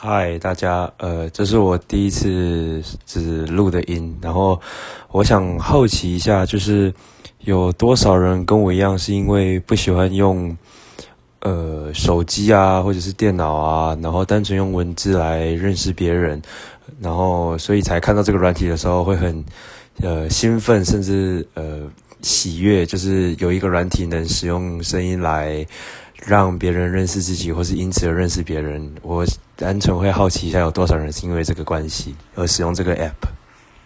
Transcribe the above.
嗨，大家，呃，这是我第一次只录的音，然后我想好奇一下，就是有多少人跟我一样，是因为不喜欢用呃手机啊，或者是电脑啊，然后单纯用文字来认识别人，然后所以才看到这个软体的时候会很呃兴奋，甚至呃喜悦，就是有一个软体能使用声音来。让别人认识自己，或是因此而认识别人。我单纯会好奇一下，有多少人是因为这个关系而使用这个 app。